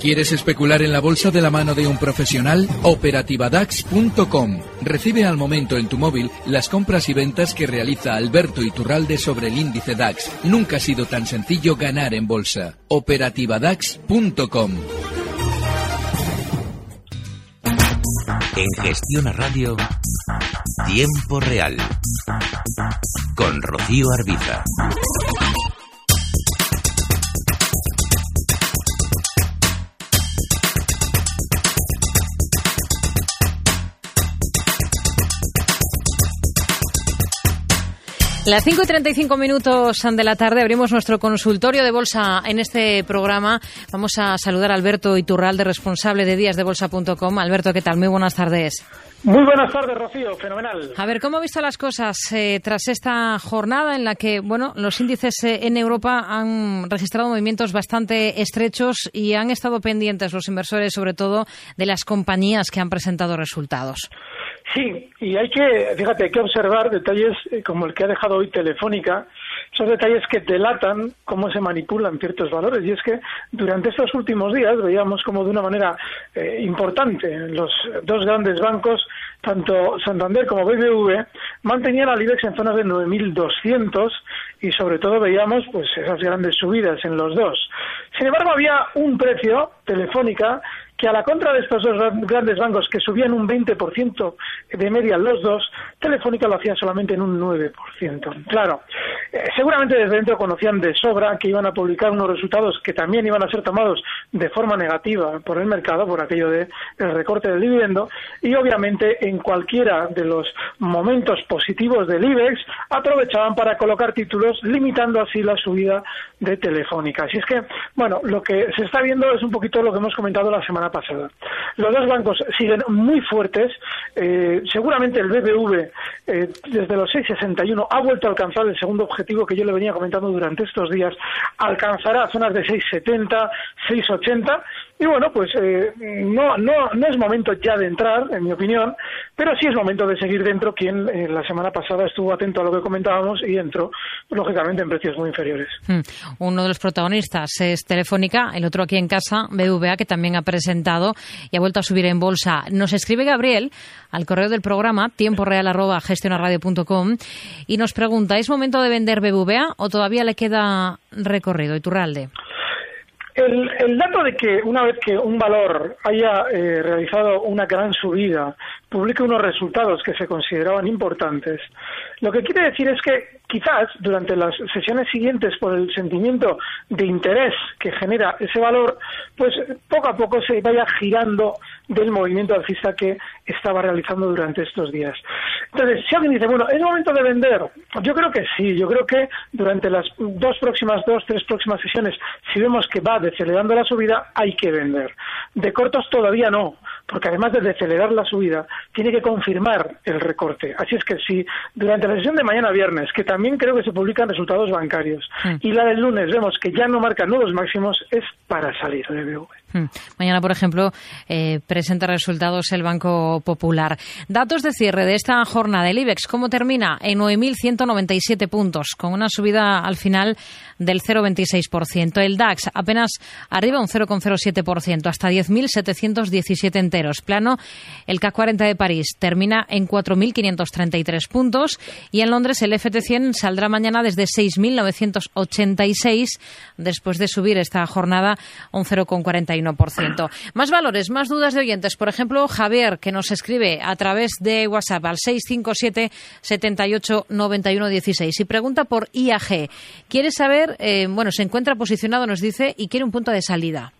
¿Quieres especular en la bolsa de la mano de un profesional? Operativadax.com. Recibe al momento en tu móvil las compras y ventas que realiza Alberto Iturralde sobre el índice DAX. Nunca ha sido tan sencillo ganar en bolsa. Operativadax.com. En Gestión a Radio, Tiempo Real. Con Rocío Arbiza. Las 5 y 35 minutos de la tarde abrimos nuestro consultorio de bolsa en este programa. Vamos a saludar a Alberto Iturralde, responsable de díasdebolsa.com. Alberto, ¿qué tal? Muy buenas tardes. Muy buenas tardes, Rocío. Fenomenal. A ver, ¿cómo ha visto las cosas eh, tras esta jornada en la que, bueno, los índices eh, en Europa han registrado movimientos bastante estrechos y han estado pendientes los inversores, sobre todo, de las compañías que han presentado resultados? Sí, y hay que, fíjate, hay que observar detalles eh, como el que ha dejado hoy Telefónica, esos detalles que delatan cómo se manipulan ciertos valores. Y es que durante estos últimos días veíamos como de una manera eh, importante los dos grandes bancos, tanto Santander como BBV, mantenían al IBEX en zonas de 9.200 y sobre todo veíamos pues esas grandes subidas en los dos. Sin embargo, había un precio, Telefónica, que a la contra de estos dos grandes bancos que subían un 20% de media los dos, Telefónica lo hacía solamente en un 9%. Claro, eh, seguramente desde dentro conocían de sobra que iban a publicar unos resultados que también iban a ser tomados de forma negativa por el mercado, por aquello del recorte del dividendo, y obviamente en cualquiera de los momentos positivos del IBEX aprovechaban para colocar títulos, limitando así la subida de Telefónica. Así es que, bueno, lo que se está viendo es un poquito lo que hemos comentado la semana pasada. Los dos bancos siguen muy fuertes. Eh, seguramente el BBV, eh, desde los 6,61, ha vuelto a alcanzar el segundo objetivo que yo le venía comentando durante estos días. Alcanzará zonas de 6,70, 6,80 y bueno, pues eh, no, no, no es momento ya de entrar, en mi opinión, pero sí es momento de seguir dentro. Quien eh, la semana pasada estuvo atento a lo que comentábamos y entró, lógicamente, en precios muy inferiores. Hmm. Uno de los protagonistas es Telefónica, el otro aquí en casa, BVA, que también ha presentado y ha vuelto a subir en bolsa. Nos escribe Gabriel al correo del programa, tiemporeal.gestionarradio.com, y nos pregunta, ¿es momento de vender BVA o todavía le queda recorrido? Iturralde. El, el, dato de que una vez que un valor haya eh, realizado una gran subida, publique unos resultados que se consideraban importantes, lo que quiere decir es que quizás durante las sesiones siguientes, por el sentimiento de interés que genera ese valor, pues poco a poco se vaya girando del movimiento alcista que estaba realizando durante estos días. Entonces, si alguien dice, bueno, ¿es momento de vender? Yo creo que sí, yo creo que durante las dos próximas, dos, tres próximas sesiones, si vemos que va decelerando la subida, hay que vender. De cortos todavía no, porque además de decelerar la subida, tiene que confirmar el recorte. Así es que si durante la sesión de mañana viernes, que también creo que se publican resultados bancarios, mm. y la del lunes vemos que ya no marca nuevos máximos, es para salir de BV. Mm. Mañana, por ejemplo, eh, presenta resultados el Banco Popular. Datos de cierre de esta jornada del IBEX. ¿Cómo termina? En 9.197 puntos, con una subida al final del 0,26%. El DAX apenas arriba un 0,07%, hasta 10.717 enteros. Plano, el CAC 40 de París termina en 4.533 puntos y en Londres el FT100 saldrá mañana desde 6.986 después de subir esta jornada un 0,41%. Más valores, más dudas de oyentes. Por ejemplo, Javier, que nos escribe a través de WhatsApp al 657 78 91 16 y pregunta por IAG. Quiere saber, eh, bueno, se encuentra posicionado, nos dice, y quiere un punto de salida.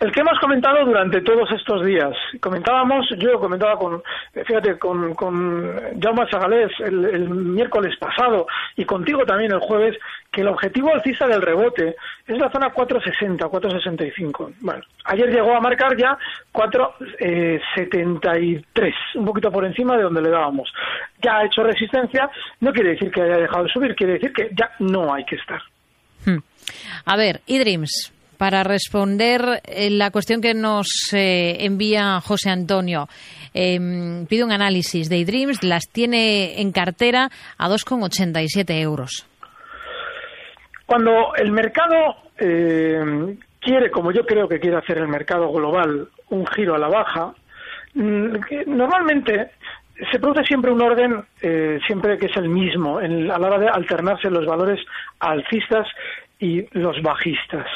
El que hemos comentado durante todos estos días. Comentábamos, yo comentaba con, fíjate, con, con Jaume Sagalés el, el miércoles pasado y contigo también el jueves, que el objetivo alcista del rebote es la zona 460, 465. Bueno, ayer llegó a marcar ya 473, un poquito por encima de donde le dábamos. Ya ha hecho resistencia, no quiere decir que haya dejado de subir, quiere decir que ya no hay que estar. Hmm. A ver, eDreams, para responder eh, la cuestión que nos eh, envía José Antonio. Eh, pide un análisis de eDreams, las tiene en cartera a 2,87 euros. Cuando el mercado eh, quiere, como yo creo que quiere hacer el mercado global, un giro a la baja, mm, normalmente se produce siempre un orden, eh, siempre que es el mismo, en, a la hora de alternarse los valores alcistas y los bajistas.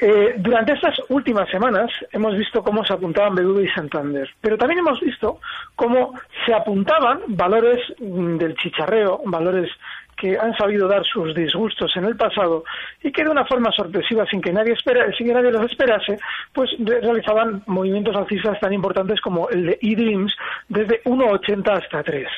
Eh, durante estas últimas semanas hemos visto cómo se apuntaban BBV y Santander, pero también hemos visto cómo se apuntaban valores mm, del chicharreo, valores que han sabido dar sus disgustos en el pasado y que de una forma sorpresiva, sin que nadie espera, sin que nadie los esperase, pues realizaban movimientos alcistas tan importantes como el de eDreams desde 1,80 hasta 3.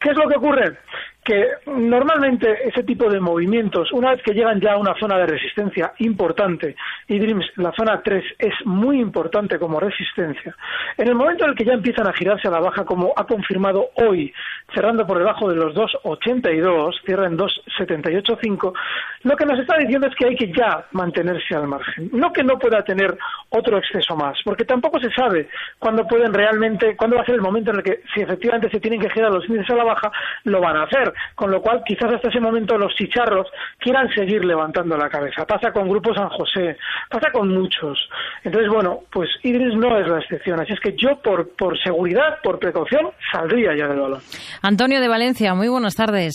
¿Qué es lo que ocurre? Que normalmente ese tipo de movimientos, una vez que llegan ya a una zona de resistencia importante, y Dreams, la zona 3 es muy importante como resistencia, en el momento en el que ya empiezan a girarse a la baja, como ha confirmado hoy, cerrando por debajo de los 2,82, cierra en 2,785, lo que nos está diciendo es que hay que ya mantenerse al margen. No que no pueda tener otro exceso más, porque tampoco se sabe cuándo pueden realmente, cuándo va a ser el momento en el que, si efectivamente se tienen que girar los índices a la baja, lo van a hacer con lo cual quizás hasta ese momento los chicharros quieran seguir levantando la cabeza. Pasa con Grupo San José, pasa con muchos. Entonces, bueno, pues Idris no es la excepción, así es que yo por, por seguridad, por precaución, saldría ya del balón. Antonio de Valencia, muy buenas tardes.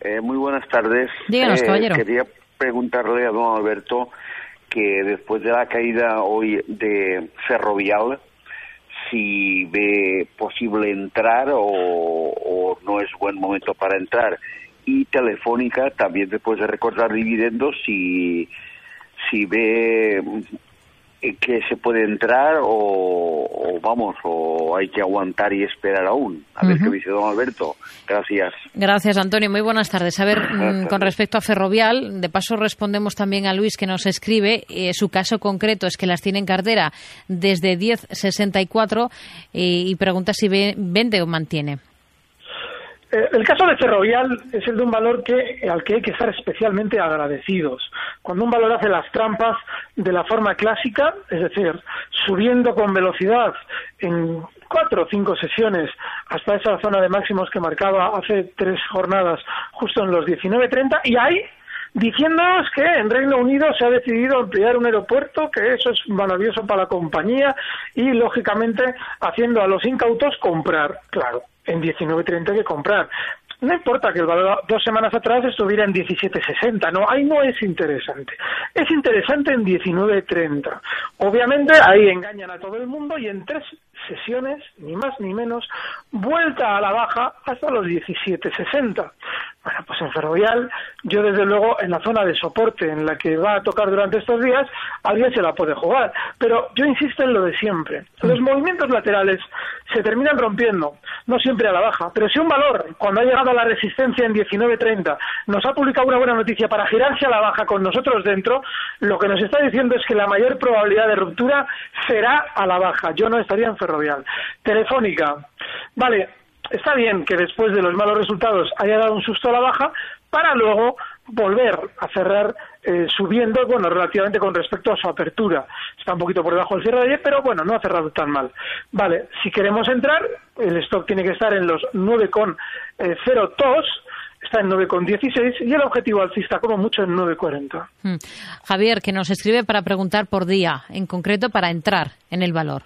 Eh, muy buenas tardes. Díganos, Eh, caballero. Quería preguntarle a don Alberto que después de la caída hoy de Ferrovial, si ve posible entrar o, o no es buen momento para entrar. Y Telefónica, también después de recordar dividendos, si, si ve que se puede entrar o, o vamos, o hay que aguantar y esperar aún. A ver qué dice don Alberto. Gracias. Gracias, Antonio. Muy buenas tardes. A ver, mm, con respecto a Ferrovial, de paso respondemos también a Luis que nos escribe. eh, su caso concreto es que las tiene en cartera desde 10.64 y, y pregunta si ve- vende o mantiene. Eh, El caso de Ferrovial es el de un valor que, al que hay que estar especialmente agradecidos. Cuando un valor hace las trampas de la forma clásica, es decir, subiendo con velocidad en cuatro o cinco sesiones hasta esa zona de máximos que marcaba hace tres jornadas, justo en los 19.30, y ahí diciéndonos que en Reino Unido se ha decidido ampliar un aeropuerto, que eso es maravilloso para la compañía y, lógicamente, haciendo a los incautos comprar. Claro, en 19.30 hay que comprar. No importa que el valor dos semanas atrás estuviera en 17.60, no, ahí no es interesante. Es interesante en 19.30. Obviamente ahí engañan a todo el mundo y en tres sesiones, ni más ni menos, vuelta a la baja hasta los 17.60. Bueno, pues en Ferrovial, yo desde luego en la zona de soporte en la que va a tocar durante estos días, alguien se la puede jugar. Pero yo insisto en lo de siempre. Los movimientos laterales se terminan rompiendo, no siempre a la baja. Pero si un valor, cuando ha llegado a la resistencia en 19.30, nos ha publicado una buena noticia para girarse a la baja con nosotros dentro, lo que nos está diciendo es que la mayor probabilidad de ruptura será a la baja. Yo no estaría en. Telefónica. Vale, está bien que después de los malos resultados haya dado un susto a la baja para luego volver a cerrar eh, subiendo, bueno, relativamente con respecto a su apertura. Está un poquito por debajo del cierre de ayer, pero bueno, no ha cerrado tan mal. Vale, si queremos entrar, el stock tiene que estar en los 9,02, está en 9,16 y el objetivo alcista como mucho en 9,40. Mm. Javier, que nos escribe para preguntar por día, en concreto para entrar en el valor.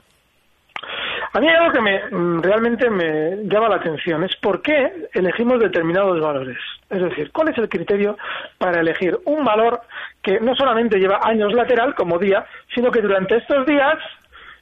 A mí hay algo que me, mm, realmente me llama la atención, es por qué elegimos determinados valores. Es decir, cuál es el criterio para elegir un valor que no solamente lleva años lateral como día, sino que durante estos días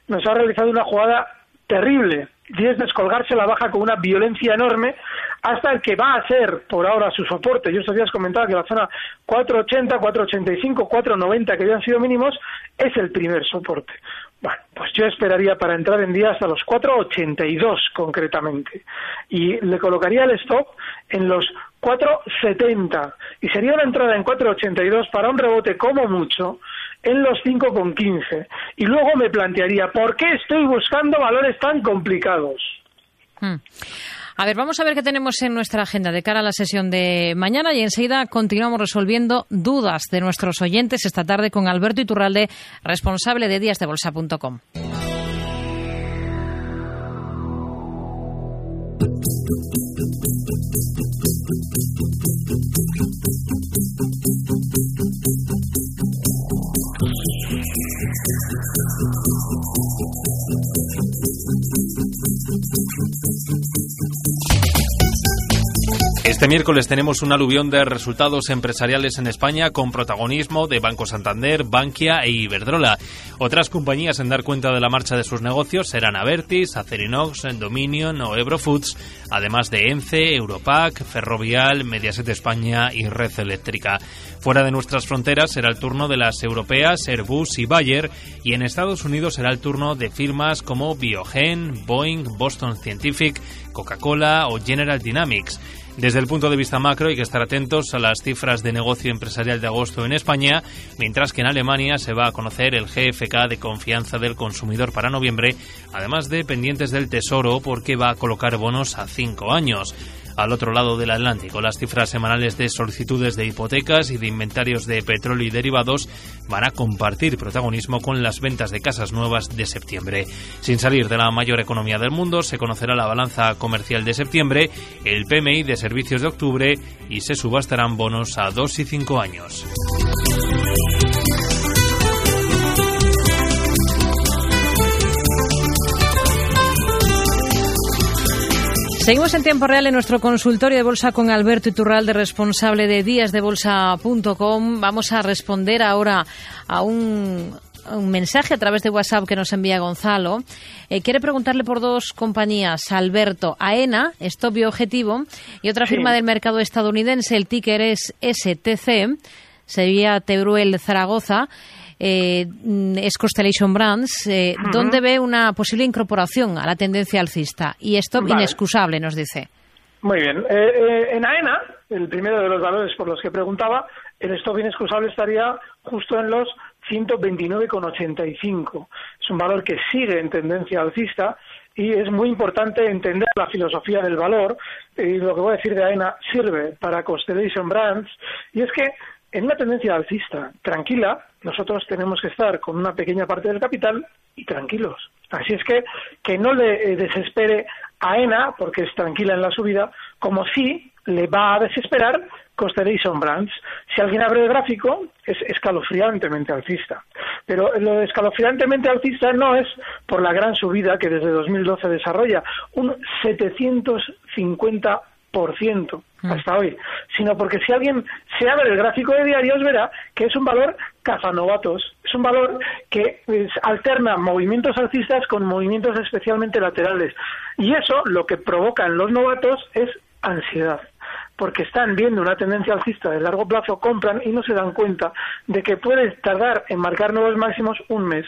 nos ha realizado una jugada terrible y es descolgarse la baja con una violencia enorme hasta el que va a ser por ahora su soporte. Yo estos días comentaba que la zona 480, 485, 490 que habían sido mínimos es el primer soporte. Bueno, pues yo esperaría para entrar en día hasta los 4,82 concretamente. Y le colocaría el stop en los 4,70. Y sería una entrada en 4,82 para un rebote como mucho en los 5,15. Y luego me plantearía, ¿por qué estoy buscando valores tan complicados? Hmm. A ver, vamos a ver qué tenemos en nuestra agenda de cara a la sesión de mañana y enseguida continuamos resolviendo dudas de nuestros oyentes esta tarde con Alberto Iturralde, responsable de díasdebolsa.com. Este miércoles tenemos un aluvión de resultados empresariales en España con protagonismo de Banco Santander, Bankia e Iberdrola. Otras compañías en dar cuenta de la marcha de sus negocios serán Avertis, Acerinox, Dominion o Ebrofoods, además de Ence, Europac, Ferrovial, Mediaset España y Red Eléctrica. Fuera de nuestras fronteras será el turno de las europeas Airbus y Bayer y en Estados Unidos será el turno de firmas como Biogen, Boeing, Boston Scientific, Coca-Cola o General Dynamics. Desde el punto de vista macro hay que estar atentos a las cifras de negocio empresarial de agosto en España, mientras que en Alemania se va a conocer el GFK de confianza del consumidor para noviembre, además de pendientes del Tesoro porque va a colocar bonos a cinco años. Al otro lado del Atlántico, las cifras semanales de solicitudes de hipotecas y de inventarios de petróleo y derivados van a compartir protagonismo con las ventas de casas nuevas de septiembre. Sin salir de la mayor economía del mundo, se conocerá la balanza comercial de septiembre, el PMI de servicios de octubre y se subastarán bonos a dos y cinco años. Seguimos en tiempo real en nuestro consultorio de bolsa con Alberto Iturralde, responsable de díasdebolsa.com. Vamos a responder ahora a un, mensaje a través de WhatsApp que nos envía Gonzalo. Eh, quiere preguntarle por dos compañías, Alberto, AENA, Stop Objetivo, y otra firma del mercado estadounidense, el ticker es STC, sería Teruel Zaragoza eh, es Constellation Brands, eh, ¿dónde ve una posible incorporación a la tendencia alcista? Y esto inexcusable, nos dice. Muy bien. Eh, eh, en AENA, el primero de los valores por los que preguntaba, el stop inexcusable estaría justo en los 129,85. Es un valor que sigue en tendencia alcista y es muy importante entender la filosofía del valor y lo que voy a decir de AENA sirve para Constellation Brands y es que en una tendencia alcista tranquila, nosotros tenemos que estar con una pequeña parte del capital y tranquilos. Así es que que no le eh, desespere a ENA, porque es tranquila en la subida, como si le va a desesperar Constellation Brands. Si alguien abre el gráfico, es escalofriantemente alcista. Pero lo de escalofriantemente alcista no es por la gran subida que desde 2012 desarrolla, un 750 por ciento mm. hasta hoy, sino porque si alguien se abre el gráfico de diarios verá que es un valor cazanovatos, es un valor que alterna movimientos alcistas con movimientos especialmente laterales. Y eso lo que provoca en los novatos es ansiedad porque están viendo una tendencia alcista de largo plazo, compran y no se dan cuenta de que puede tardar en marcar nuevos máximos un mes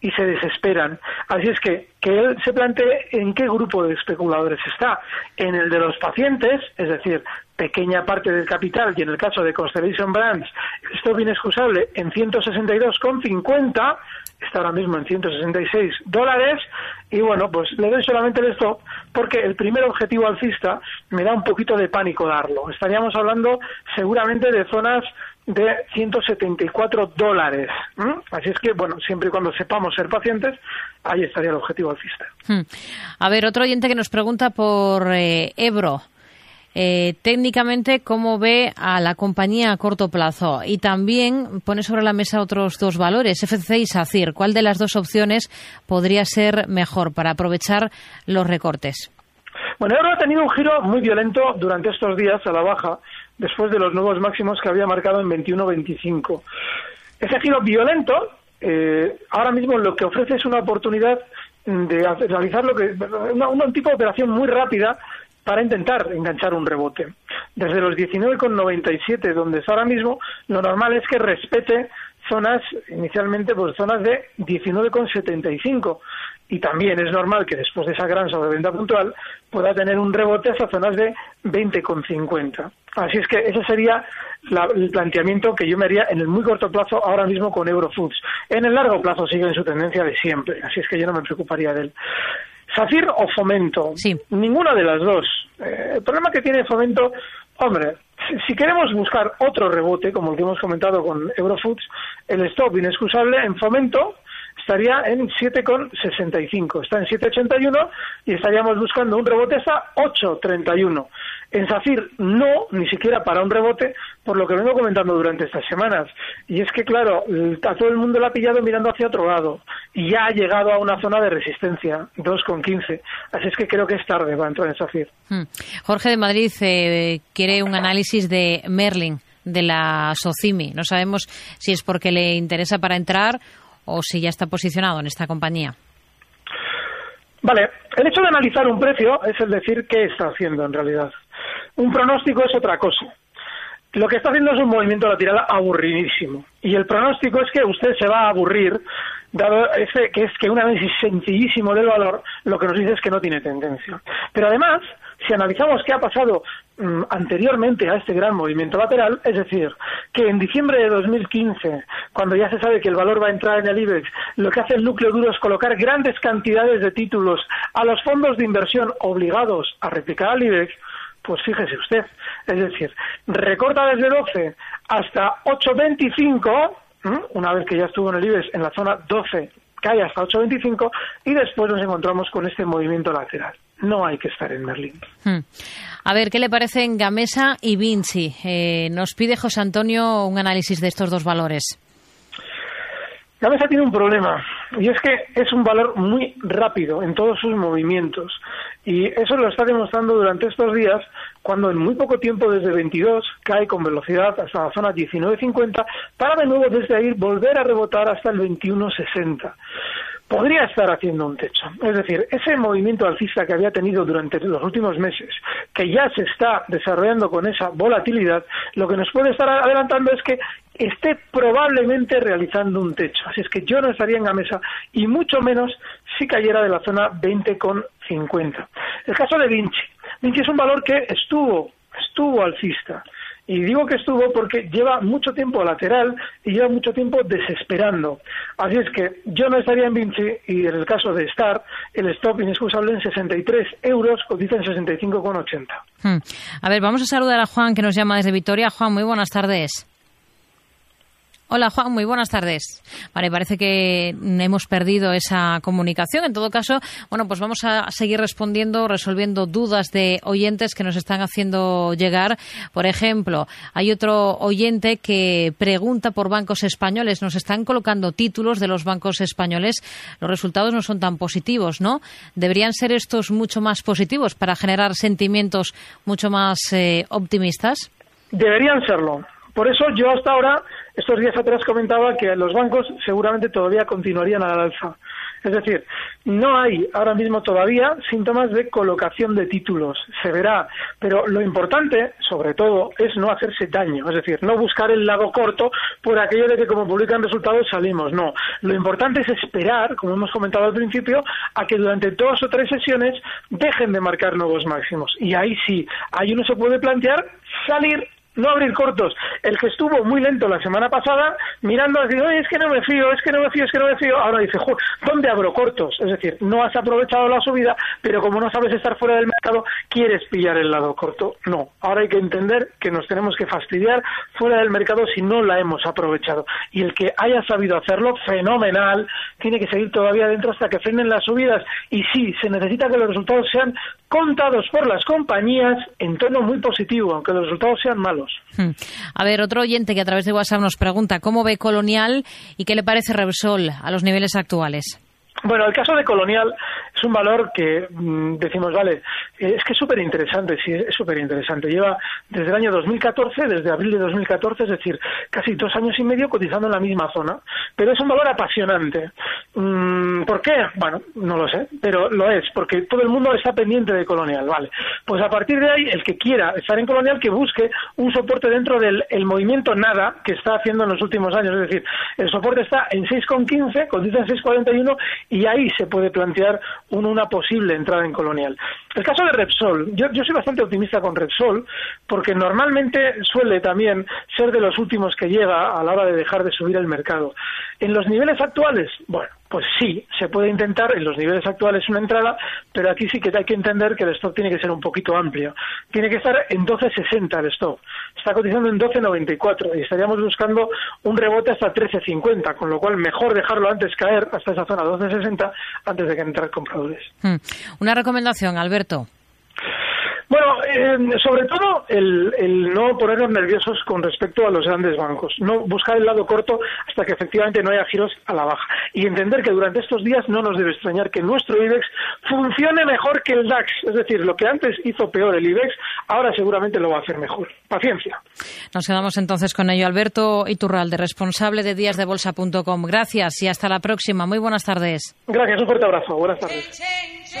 y se desesperan. Así es que que él se plantee en qué grupo de especuladores está. En el de los pacientes, es decir, pequeña parte del capital, y en el caso de Constellation Brands, esto es inexcusable en 162,50, está ahora mismo en 166 dólares, y bueno, pues le doy solamente el stop porque el primer objetivo alcista me da un poquito de pánico darlo. Estaríamos hablando seguramente de zonas de 174 dólares. Así es que, bueno, siempre y cuando sepamos ser pacientes, ahí estaría el objetivo alcista. Hmm. A ver, otro oyente que nos pregunta por eh, Ebro. Eh, técnicamente, ¿cómo ve a la compañía a corto plazo? Y también pone sobre la mesa otros dos valores, FC y SACIR. ¿Cuál de las dos opciones podría ser mejor para aprovechar los recortes? Bueno, Ebro ha tenido un giro muy violento durante estos días a la baja después de los nuevos máximos que había marcado en 21-25. Ese giro violento eh, ahora mismo lo que ofrece es una oportunidad de realizar lo que un tipo de operación muy rápida para intentar enganchar un rebote. Desde los 19,97 donde está ahora mismo, lo normal es que respete zonas, inicialmente pues zonas de 19,75 y también es normal que después de esa gran sobreventa puntual pueda tener un rebote hasta zonas de 20,50. Así es que ese sería el planteamiento que yo me haría en el muy corto plazo ahora mismo con Eurofoods. En el largo plazo sigue en su tendencia de siempre, así es que yo no me preocuparía de él. ¿Safir o Fomento? Sí. Ninguna de las dos. Eh, el problema que tiene Fomento, hombre, si, queremos buscar otro rebote, como el que hemos comentado con Eurofoods, el stop inexcusable en Fomento estaría en 7,65. Está en 7,81 y estaríamos buscando un rebote hasta 8,31. En SACIR no, ni siquiera para un rebote, por lo que vengo comentando durante estas semanas. Y es que, claro, a todo el mundo lo ha pillado mirando hacia otro lado y ya ha llegado a una zona de resistencia, 2,15. Así es que creo que es tarde para entrar en SACIR. Hmm. Jorge de Madrid eh, quiere un análisis de Merlin de la Socimi. No sabemos si es porque le interesa para entrar o si ya está posicionado en esta compañía. Vale, el hecho de analizar un precio es el decir qué está haciendo en realidad. Un pronóstico es otra cosa. Lo que está haciendo es un movimiento lateral aburridísimo. Y el pronóstico es que usted se va a aburrir, dado ese, que es que un análisis sencillísimo del valor lo que nos dice es que no tiene tendencia. Pero además, si analizamos qué ha pasado anteriormente a este gran movimiento lateral, es decir, que en diciembre de 2015, cuando ya se sabe que el valor va a entrar en el IBEX, lo que hace el núcleo duro es colocar grandes cantidades de títulos a los fondos de inversión obligados a replicar al IBEX, pues fíjese usted, es decir, recorta desde 12 hasta 8.25, una vez que ya estuvo en el IBEX en la zona 12, cae hasta 8.25 y después nos encontramos con este movimiento lateral no hay que estar en Merlín. Hmm. A ver, ¿qué le parecen Gamesa y Vinci? Eh, nos pide José Antonio un análisis de estos dos valores. Gamesa tiene un problema y es que es un valor muy rápido en todos sus movimientos y eso lo está demostrando durante estos días cuando en muy poco tiempo desde 22 cae con velocidad hasta la zona 19.50 para de nuevo desde ahí volver a rebotar hasta el 21.60 podría estar haciendo un techo. Es decir, ese movimiento alcista que había tenido durante los últimos meses, que ya se está desarrollando con esa volatilidad, lo que nos puede estar adelantando es que esté probablemente realizando un techo. Así es que yo no estaría en la mesa y mucho menos si cayera de la zona 20,50. El caso de Vinci. Vinci es un valor que estuvo, estuvo alcista y digo que estuvo porque lleva mucho tiempo lateral y lleva mucho tiempo desesperando. Así es que yo no estaría en Vinci y en el caso de Star, el stop inexcusable en 63 euros, cotiza en 65,80. Hmm. A ver, vamos a saludar a Juan que nos llama desde Vitoria. Juan, muy buenas tardes. Hola Juan, muy buenas tardes. Vale, parece que hemos perdido esa comunicación. En todo caso, bueno, pues vamos a seguir respondiendo, resolviendo dudas de oyentes que nos están haciendo llegar. Por ejemplo, hay otro oyente que pregunta por bancos españoles. Nos están colocando títulos de los bancos españoles. Los resultados no son tan positivos, ¿no? Deberían ser estos mucho más positivos para generar sentimientos mucho más eh, optimistas. Deberían serlo. Por eso yo hasta ahora estos días atrás comentaba que los bancos seguramente todavía continuarían al alza. Es decir, no hay ahora mismo todavía síntomas de colocación de títulos. Se verá. Pero lo importante, sobre todo, es no hacerse daño. Es decir, no buscar el lado corto por aquello de que como publican resultados salimos. No. Lo importante es esperar, como hemos comentado al principio, a que durante dos o tres sesiones dejen de marcar nuevos máximos. Y ahí sí, ahí uno se puede plantear salir no abrir cortos. El que estuvo muy lento la semana pasada, mirando, así, oye, es que no me fío, es que no me fío, es que no me fío, ahora dice, ¿dónde abro cortos? Es decir, no has aprovechado la subida, pero como no sabes estar fuera del mercado, quieres pillar el lado corto. No, ahora hay que entender que nos tenemos que fastidiar fuera del mercado si no la hemos aprovechado. Y el que haya sabido hacerlo, fenomenal, tiene que seguir todavía dentro hasta que frenen las subidas. Y sí, se necesita que los resultados sean contados por las compañías en tono muy positivo, aunque los resultados sean malos. Hmm. A ver, otro oyente que a través de WhatsApp nos pregunta cómo ve Colonial y qué le parece Repsol a los niveles actuales. Bueno, el caso de Colonial es un valor que mm, decimos, vale, es que es súper interesante, sí, es súper interesante. Lleva desde el año 2014, desde abril de 2014, es decir, casi dos años y medio cotizando en la misma zona, pero es un valor apasionante. Mm, ¿Por qué? Bueno, no lo sé, pero lo es, porque todo el mundo está pendiente de Colonial, ¿vale? Pues a partir de ahí, el que quiera estar en Colonial, que busque un soporte dentro del movimiento nada que está haciendo en los últimos años. Es decir, el soporte está en 6,15, cotiza en 6,41 y ahí se puede plantear una posible entrada en Colonial. El caso de Repsol, yo, yo soy bastante optimista con Repsol, porque normalmente suele también ser de los últimos que llega a la hora de dejar de subir el mercado. En los niveles actuales, bueno, pues sí, se puede intentar en los niveles actuales una entrada, pero aquí sí que hay que entender que el stock tiene que ser un poquito amplio. Tiene que estar en 12.60 el stock. Está cotizando en 12.94 y estaríamos buscando un rebote hasta 13.50, con lo cual mejor dejarlo antes caer hasta esa zona 12.60 antes de que entren compradores. Hmm. Una recomendación, Alberto. Eh, sobre todo el, no ponernos nerviosos con respecto a los grandes bancos, no buscar el lado corto hasta que efectivamente no haya giros a la baja y entender que durante estos días no nos debe extrañar que nuestro IBEX funcione mejor que el DAX, es decir, lo que antes hizo peor el IBEX, ahora seguramente lo va a hacer mejor. Paciencia. Nos quedamos entonces con ello. Alberto Iturralde, responsable de díasdebolsa.com. Gracias y hasta la próxima. Muy buenas tardes. Gracias, un fuerte abrazo. Buenas tardes.